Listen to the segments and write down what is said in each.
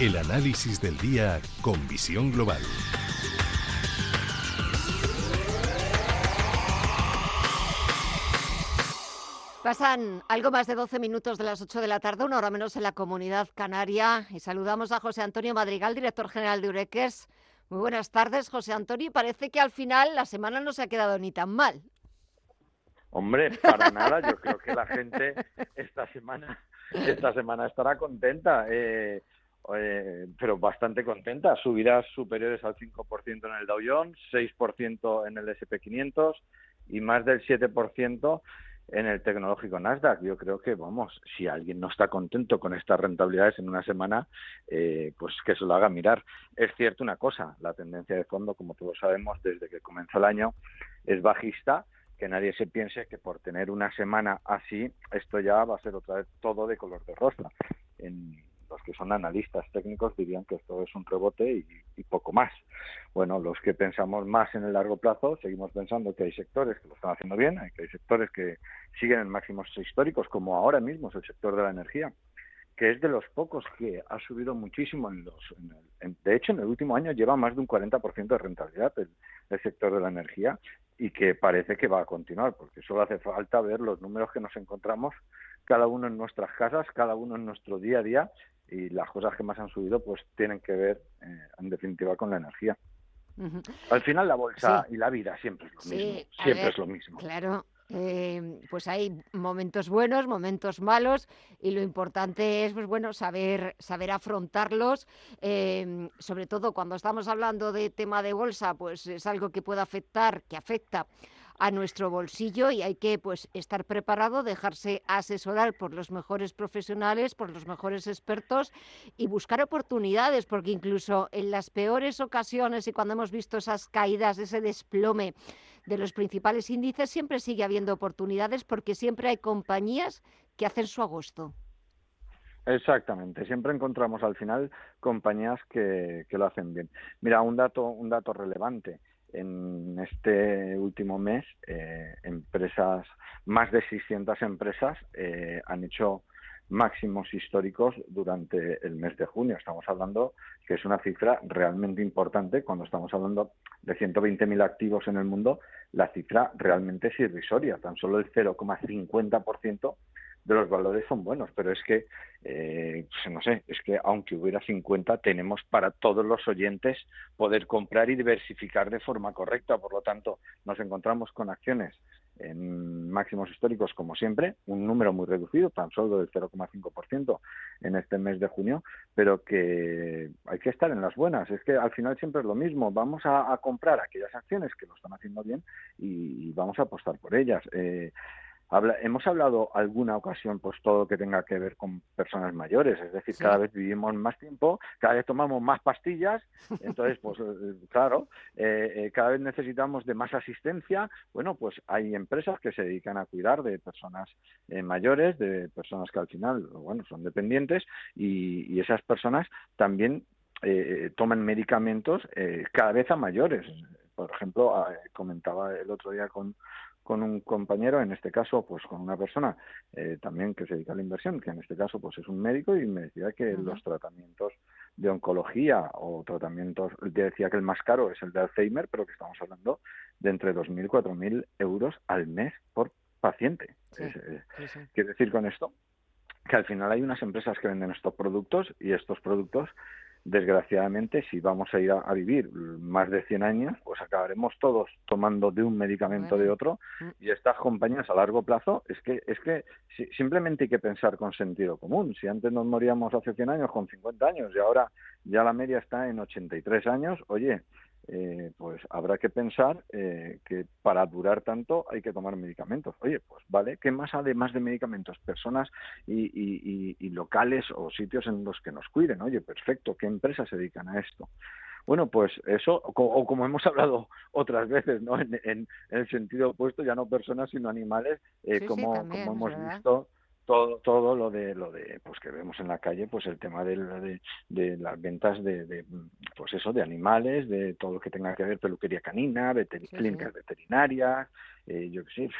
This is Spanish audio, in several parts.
El análisis del día con visión global. Pasan algo más de 12 minutos de las 8 de la tarde, una hora menos en la comunidad canaria, y saludamos a José Antonio Madrigal, director general de Ureques. Muy buenas tardes, José Antonio. Parece que al final la semana no se ha quedado ni tan mal. Hombre, para nada. Yo creo que la gente esta semana, esta semana estará contenta. Eh, eh, pero bastante contenta. Subidas superiores al 5% en el Dow Jones, 6% en el SP500 y más del 7% en el tecnológico Nasdaq. Yo creo que, vamos, si alguien no está contento con estas rentabilidades en una semana, eh, pues que se lo haga mirar. Es cierto una cosa, la tendencia de fondo, como todos sabemos, desde que comenzó el año, es bajista. Que nadie se piense que por tener una semana así, esto ya va a ser otra vez todo de color de rosa. Los que son analistas técnicos dirían que esto es un rebote y, poco más. Bueno, los que pensamos más en el largo plazo seguimos pensando que hay sectores que lo están haciendo bien, que hay sectores que siguen en máximos históricos, como ahora mismo es el sector de la energía, que es de los pocos que ha subido muchísimo en los... de hecho, en el último año lleva más de un 40% de rentabilidad el, el sector de la energía y que parece que va a continuar, porque solo hace falta ver los números que nos encontramos cada uno en nuestras casas, cada uno en nuestro día a día y las cosas que más han subido pues tienen que ver eh, en definitiva con la energía. Al final la bolsa y la vida siempre es lo mismo, siempre es lo mismo. Claro, eh, pues hay momentos buenos, momentos malos y lo importante es pues bueno saber saber afrontarlos, eh, sobre todo cuando estamos hablando de tema de bolsa, pues es algo que puede afectar, que afecta a nuestro bolsillo y hay que pues estar preparado, dejarse asesorar por los mejores profesionales, por los mejores expertos y buscar oportunidades, porque incluso en las peores ocasiones y cuando hemos visto esas caídas, ese desplome de los principales índices, siempre sigue habiendo oportunidades porque siempre hay compañías que hacen su agosto. Exactamente, siempre encontramos al final compañías que, que lo hacen bien. Mira, un dato, un dato relevante en este último mes eh, empresas, más de 600 empresas eh, han hecho máximos históricos durante el mes de junio. Estamos hablando que es una cifra realmente importante cuando estamos hablando de 120.000 activos en el mundo. La cifra realmente es irrisoria, tan solo el 0,50% de los valores son buenos, pero es que, eh, pues no sé, es que aunque hubiera 50, tenemos para todos los oyentes poder comprar y diversificar de forma correcta. Por lo tanto, nos encontramos con acciones en máximos históricos, como siempre, un número muy reducido, tan solo del 0,5% en este mes de junio, pero que hay que estar en las buenas. Es que al final siempre es lo mismo. Vamos a, comprar aquellas acciones que lo están haciendo bien y, vamos a apostar por ellas. Eh, hemos hablado alguna ocasión pues todo lo que tenga que ver con personas mayores, es decir, cada vez vivimos más tiempo, cada vez tomamos más pastillas, entonces pues eh, claro, eh, eh, cada vez necesitamos de más asistencia, bueno pues hay empresas que se dedican a cuidar de personas mayores, de personas que al final bueno son dependientes y, y esas personas también toman medicamentos cada vez a mayores. Por ejemplo, ah, comentaba el otro día con con un compañero, en este caso, pues con una persona eh, también que se dedica a la inversión, que en este caso pues es un médico y me decía que los tratamientos de oncología o tratamientos, decía que el más caro es el de Alzheimer, pero que estamos hablando de entre 2.000 y 4.000 euros al mes por paciente. Eh, quiere decir con esto que al final hay unas empresas que venden estos productos y estos productos desgraciadamente, si vamos a ir a, vivir más de 100 años, pues acabaremos todos tomando de un medicamento de otro mm. y estas compañías a largo plazo es que es que simplemente hay que pensar con sentido común. Si antes nos moríamos hace 100 años con 50 años y ahora ya la media está en 83 años, oye, eh, pues habrá que pensar eh, que para durar tanto hay que tomar medicamentos. Oye, pues vale, ¿qué más además de medicamentos? Personas y, locales o sitios en los que nos cuiden. Oye, perfecto, ¿qué empresas se dedican a esto? Bueno, pues eso, o, como hemos hablado otras veces, ¿no? En, el sentido opuesto, ya no personas, sino animales, eh, como, como hemos visto todo todo lo de lo de pues que vemos en la calle pues el tema de, de, las ventas de, pues eso de animales de todo lo que tenga que ver peluquería canina clínicas veterinarias eh, yo qué sé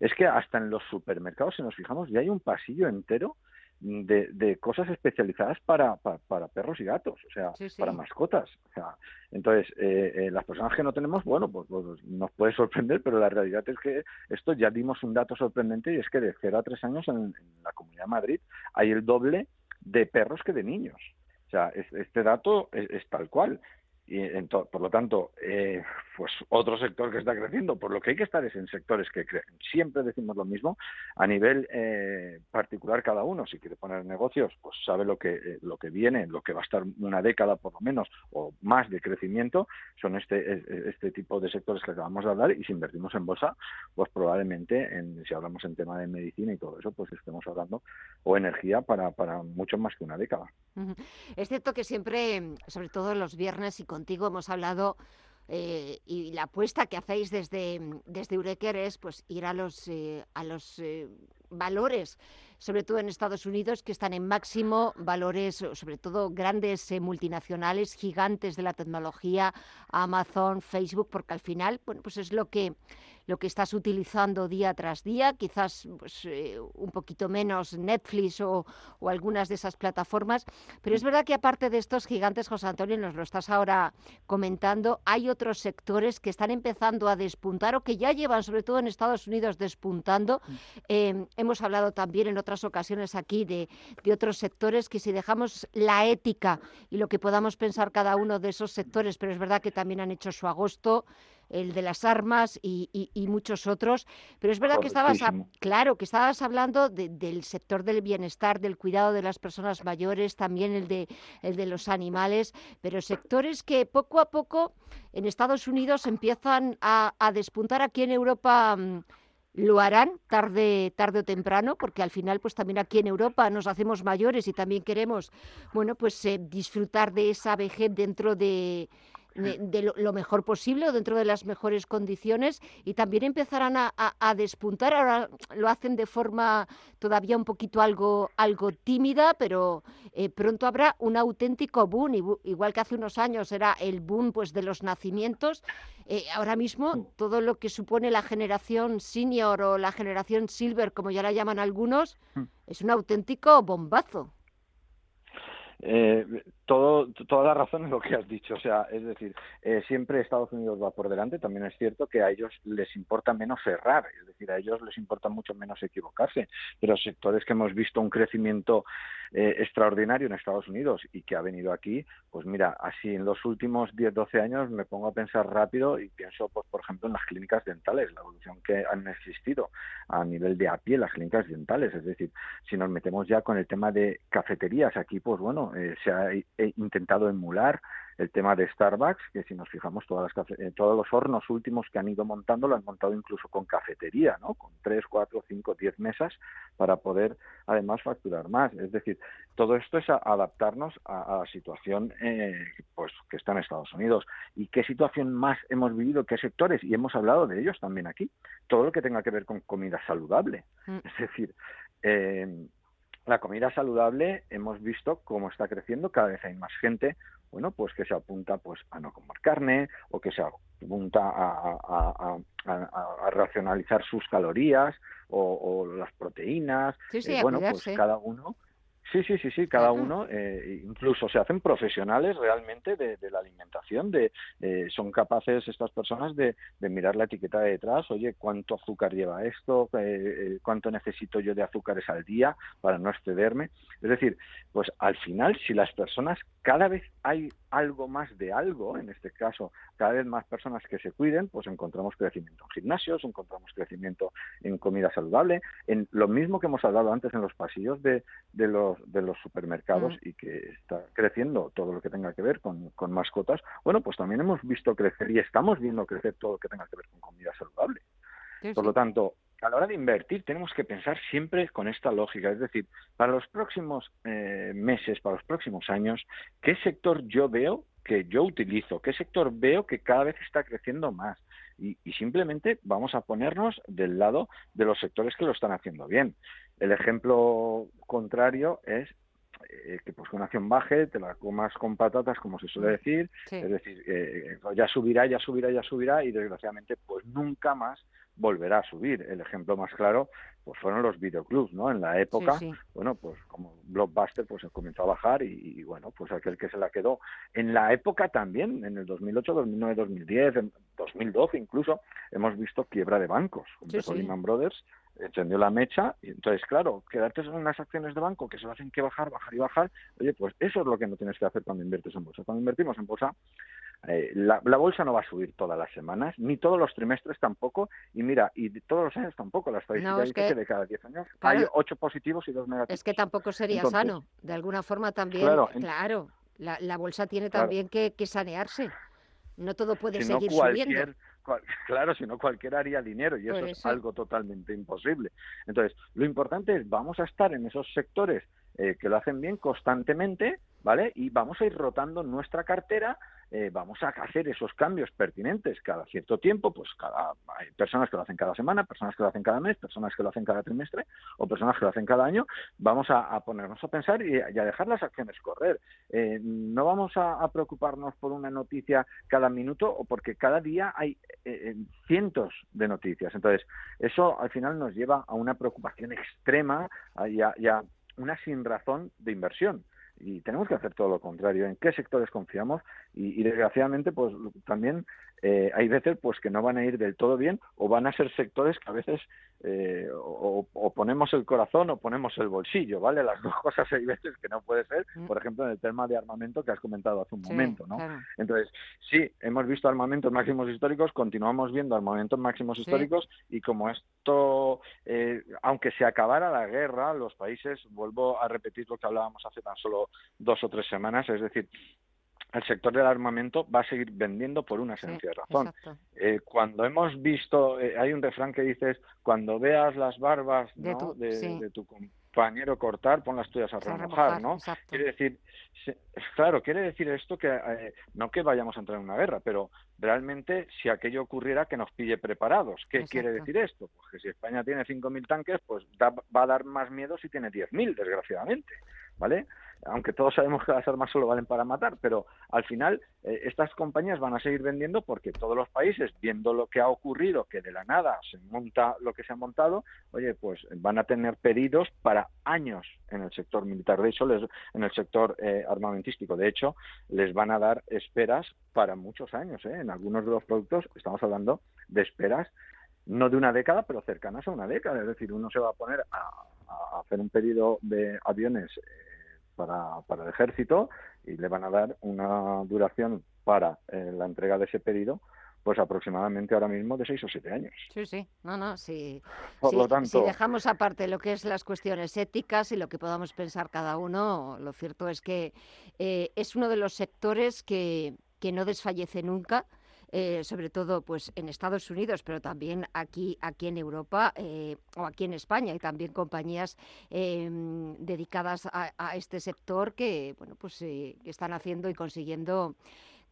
es que hasta en los supermercados si nos fijamos ya hay un pasillo entero de, cosas especializadas para, para, perros y gatos, o sea, para mascotas. O sea, entonces, eh, eh, las personas que no tenemos, bueno, pues, pues, nos puede sorprender, pero la realidad es que esto ya dimos un dato sorprendente y es que de 0 a 3 años en, la Comunidad de Madrid hay el doble de perros que de niños. O sea, este dato es tal cual y por lo tanto, eh, pues otro sector que está creciendo, por lo que hay que estar es en sectores que crecen. Siempre decimos lo mismo, a nivel eh, particular cada uno, si quiere poner negocios, pues sabe lo que, eh, lo que viene, lo que va a estar una década por lo menos o más de crecimiento, son este, este tipo de sectores que acabamos de hablar y si invertimos en bolsa, pues probablemente, en, si hablamos en tema de medicina y todo eso, pues estemos hablando o energía para, para mucho más que una década. Es cierto que siempre, sobre todo los viernes y contigo hemos hablado eh, y la apuesta que hacéis desde, desde es pues, ir a los, eh, a los eh, valores, sobre todo en Estados Unidos, que están en máximo, valores, sobre todo grandes multinacionales, gigantes de la tecnología, Amazon, Facebook, porque al final, bueno, pues es lo que lo que estás utilizando día tras día, quizás pues, eh, un poquito menos Netflix o, algunas de esas plataformas, pero es verdad que aparte de estos gigantes, José Antonio, nos lo estás ahora comentando, hay otros sectores que están empezando a despuntar o que ya llevan, sobre todo en Estados Unidos, despuntando. Em, hemos hablado también en otras ocasiones aquí de, de otros sectores que si dejamos la ética y lo que podamos pensar cada uno de esos sectores, pero es verdad que también han hecho su agosto, el de las armas y, muchos otros. Pero es verdad que estabas, claro, que estabas hablando del sector del bienestar, del cuidado de las personas mayores, también el de, el de los animales, pero sectores que poco a poco en Estados Unidos empiezan a, despuntar aquí en Europa. Lo harán tarde, tarde o temprano, porque al final, pues también aquí en Europa nos hacemos mayores y también queremos, bueno, pues eh, disfrutar de esa vejez dentro de, de, lo, mejor posible o dentro de las mejores condiciones y también empezarán a, despuntar. Ahora lo hacen de forma todavía un poquito algo, algo tímida, pero eh, pronto habrá un auténtico boom, igual que hace unos años era el boom pues, de los nacimientos. Eh, ahora mismo todo lo que supone la generación senior o la generación silver, como ya la llaman algunos, hmm. es un auténtico bombazo. Eh, todo, toda la razón es lo que has dicho. O sea, es decir, eh, siempre Estados Unidos va por delante. También es cierto que a ellos les importa menos cerrar, es decir, a ellos les importa mucho menos equivocarse. Pero sectores que hemos visto un crecimiento eh, extraordinario en Estados Unidos y que ha venido aquí, pues mira, así en los últimos 10, 12 años me pongo a pensar rápido y pienso, pues, por ejemplo, en las clínicas dentales, la evolución que han existido a nivel de a pie las clínicas dentales. Es decir, si nos metemos ya con el tema de cafeterías, aquí, pues bueno, eh, se ha intentado emular el tema de Starbucks, que si nos fijamos, todas las eh, todos los hornos últimos que han ido montando lo han montado incluso con cafetería, ¿no? Con tres, cuatro, cinco, diez mesas para poder además facturar más. Es decir, todo esto es adaptarnos a, la situación eh, pues que está en Estados Unidos. ¿Y qué situación más hemos vivido? ¿Qué sectores? Y hemos hablado de ellos también aquí. Todo lo que tenga que ver con comida saludable. Mm. Es decir, eh, la comida saludable hemos visto cómo está creciendo, cada vez hay más gente, bueno, pues que se apunta pues a no comer carne o que se apunta a, racionalizar sus calorías o, las proteínas. Sí, sí, eh, bueno, pues cada uno Sí, sí, sí, sí, cada uno, eh, incluso se hacen profesionales realmente de, la alimentación, de eh, son capaces estas personas de, mirar la etiqueta de detrás, oye, ¿cuánto azúcar lleva esto? Eh, ¿Cuánto necesito yo de azúcares al día para no excederme? Es decir, pues al final, si las personas, cada vez hay algo más de algo, en este caso, cada vez más personas que se cuiden, pues encontramos crecimiento en gimnasios, encontramos crecimiento en comida saludable, en lo mismo que hemos hablado antes en los pasillos de, de los de los supermercados mm. y que está creciendo todo lo que tenga que ver con, mascotas, bueno, pues también hemos visto crecer y estamos viendo crecer todo lo que tenga que ver con comida saludable. Por lo tanto, a la hora de invertir tenemos que pensar siempre con esta lógica, es decir, para los próximos eh, meses, para los próximos años, ¿qué sector yo veo que yo utilizo? ¿Qué sector veo que cada vez está creciendo más? y, simplemente vamos a ponernos del lado de los sectores que lo están haciendo bien. El ejemplo contrario es eh, que pues una acción baje, te la comas con patatas, como se suele mm. decir, es decir, eh, ya subirá, ya subirá, ya subirá, y desgraciadamente pues nunca más volverá a subir. El ejemplo más claro pues fueron los videoclubs, ¿no? En la época, bueno, pues como Blockbuster pues comenzó a bajar y, bueno, pues aquel que se la quedó. En la época también, en el 2008, 2009, 2010, en 2012 incluso, hemos visto quiebra de bancos. Sí, Lehman Brothers encendió la mecha y entonces, claro, quedarte en unas acciones de banco que se hacen que bajar, bajar y bajar, oye, pues eso es lo que no tienes que hacer cuando inviertes en bolsa. Cuando invertimos en bolsa, eh, la, bolsa no va a subir todas las semanas, ni todos los trimestres tampoco, y mira, y todos los años tampoco. La estadística dice que, de cada 10 años hay 8 positivos y 2 negativos. Es que tampoco sería sano. De alguna forma también, claro, la, bolsa tiene también que, sanearse. No todo puede seguir subiendo. claro, si no cualquiera haría dinero y eso, es algo totalmente imposible. Entonces, lo importante es, vamos a estar en esos sectores eh, que lo hacen bien constantemente, ¿vale? Y vamos a ir rotando nuestra cartera eh, vamos a hacer esos cambios pertinentes cada cierto tiempo, pues cada, hay personas que lo hacen cada semana, personas que lo hacen cada mes, personas que lo hacen cada trimestre o personas que lo hacen cada año, vamos a, ponernos a pensar y, a dejar las acciones correr. Eh, no vamos a, preocuparnos por una noticia cada minuto o porque cada día hay eh, cientos de noticias. Entonces, eso al final nos lleva a una preocupación extrema y a una sin razón de inversión y tenemos que hacer todo lo contrario en qué sectores confiamos y, desgraciadamente pues también eh, hay veces pues que no van a ir del todo bien o van a ser sectores que a veces eh, o, ponemos el corazón o ponemos el bolsillo, ¿vale? Las dos cosas hay veces que no puede ser, mm. por ejemplo, en el tema de armamento que has comentado hace un momento, ¿no? Entonces, sí, hemos visto armamentos máximos históricos, continuamos viendo armamentos máximos históricos y como esto, eh, aunque se acabara la guerra, los países, vuelvo a repetir lo que hablábamos hace tan solo dos o tres semanas, es decir, el sector del armamento va a seguir vendiendo por una sencilla razón. Eh, cuando hemos visto, eh, hay un refrán que dices, cuando veas las barbas de, tu, compañero cortar, pon las tuyas a remojar, ¿no? Quiere decir, claro, quiere decir esto que eh, no que vayamos a entrar en una guerra, pero realmente si aquello ocurriera que nos pille preparados. ¿Qué quiere decir esto? Pues que si España tiene 5.000 tanques, pues va a dar más miedo si tiene 10.000, desgraciadamente, ¿vale? aunque todos sabemos que las armas solo valen para matar, pero al final eh, estas compañías van a seguir vendiendo porque todos los países, viendo lo que ha ocurrido, que de la nada se monta lo que se ha montado, oye, pues van a tener pedidos para años en el sector militar, de hecho, en el sector eh, armamentístico, de hecho, les van a dar esperas para muchos años, ¿eh? en algunos de los productos estamos hablando de esperas no de una década, pero cercanas a una década, es decir, uno se va a poner a, hacer un pedido de aviones para, para el ejército y le van a dar una duración para eh, la entrega de ese pedido pues aproximadamente ahora mismo de seis o siete años. Sí, sí, no, no, Por lo tanto, si dejamos aparte lo que es las cuestiones éticas y lo que podamos pensar cada uno, lo cierto es que eh, es uno de los sectores que, que no desfallece nunca, eh, sobre todo pues en Estados Unidos, pero también aquí, aquí en Europa eh, o aquí en España, y también compañías em, dedicadas a, este sector que bueno pues eh, están haciendo y consiguiendo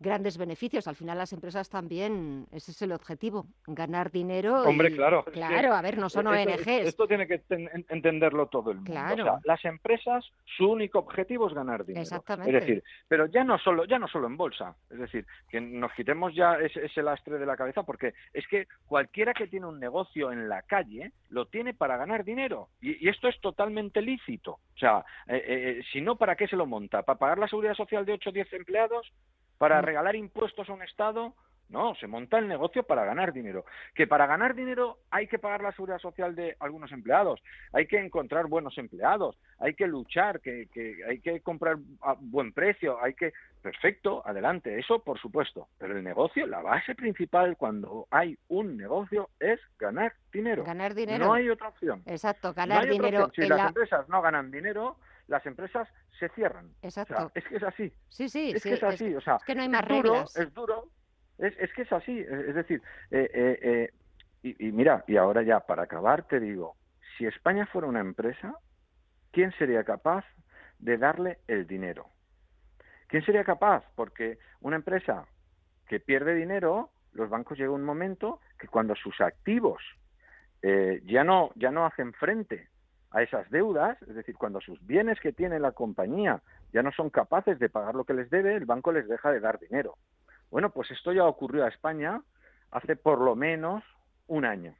grandes beneficios. Al final las empresas también, ese es el objetivo, ganar dinero. Hombre, claro. Claro, a ver, no son ONGs. Esto tiene que entenderlo todo el mundo. Claro. las empresas, su único objetivo es ganar dinero. Exactamente. Es decir, pero ya no solo, ya no solo en bolsa. Es decir, que nos quitemos ya ese, lastre de la cabeza porque es que cualquiera que tiene un negocio en la calle lo tiene para ganar dinero. Y, esto es totalmente lícito. O sea, eh, eh, eh, si no, ¿para qué se lo monta? ¿Para pagar la seguridad social de 8 o 10 empleados? Para mm. regalar impuestos a un Estado. No, se monta el negocio para ganar dinero. Que para ganar dinero hay que pagar la seguridad social de algunos empleados, hay que encontrar buenos empleados, hay que luchar, que, hay que comprar a buen precio, hay que... Perfecto, adelante, eso por supuesto. Pero el negocio, la base principal cuando hay un negocio es ganar dinero. Ganar dinero. No hay otra opción. Exacto, ganar dinero. Si las empresas no ganan dinero, las empresas se cierran. Exacto. es que es así. Sí, sí, es que es así. o sea, que no hay más es reglas. Duro, es duro. Es, es que es así. Es, decir, eh, eh, eh, y, y mira, y ahora ya para acabar te digo, si España fuera una empresa, ¿quién sería capaz de darle el dinero? ¿Quién sería capaz? Porque una empresa que pierde dinero, los bancos llega un momento que cuando sus activos ya no ya no hacen frente a esas deudas, es decir, cuando sus bienes que tiene la compañía ya no son capaces de pagar lo que les debe, el banco les deja de dar dinero. Bueno, pues esto ya ocurrió a España hace por lo menos un año.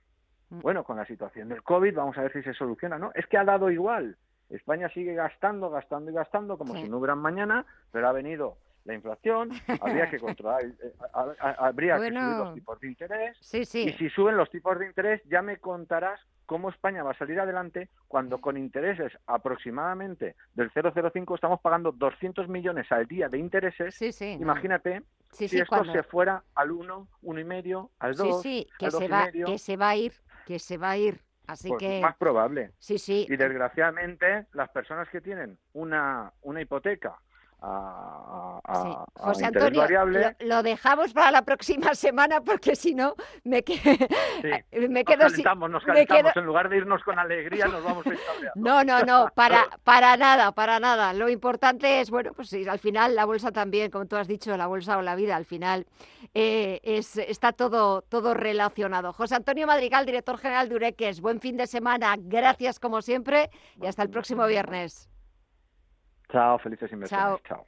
mm. bueno, con la situación del COVID, vamos a ver si se soluciona. No, es que ha dado igual. España sigue gastando, gastando y gastando como si no hubieran mañana, pero ha venido la inflación, habría que controlar, eh, habría que subir los tipos de interés, y si suben los tipos de interés ya me contarás cómo España va a salir adelante cuando con intereses aproximadamente del 0,05 estamos pagando 200 millones al día de intereses. Imagínate si esto se fuera al 1, 1,5, al 2, sí, que se va, que se va a ir, que se va a ir. Así pues que más probable. Sí, sí. Y desgraciadamente las personas que tienen una una hipoteca a, José Antonio, lo, dejamos para la próxima semana porque si no me, me quedo nos calentamos, nos calentamos. en lugar de irnos con alegría nos vamos a No, no, no, para, para nada, para nada. Lo importante es, bueno, pues al final la bolsa también, como tú has dicho, la bolsa o la vida, al final eh, es, está todo, todo relacionado. José Antonio Madrigal, director general de Ureques, buen fin de semana, gracias como siempre y hasta el próximo viernes. Chao, felices inversiones. Chao.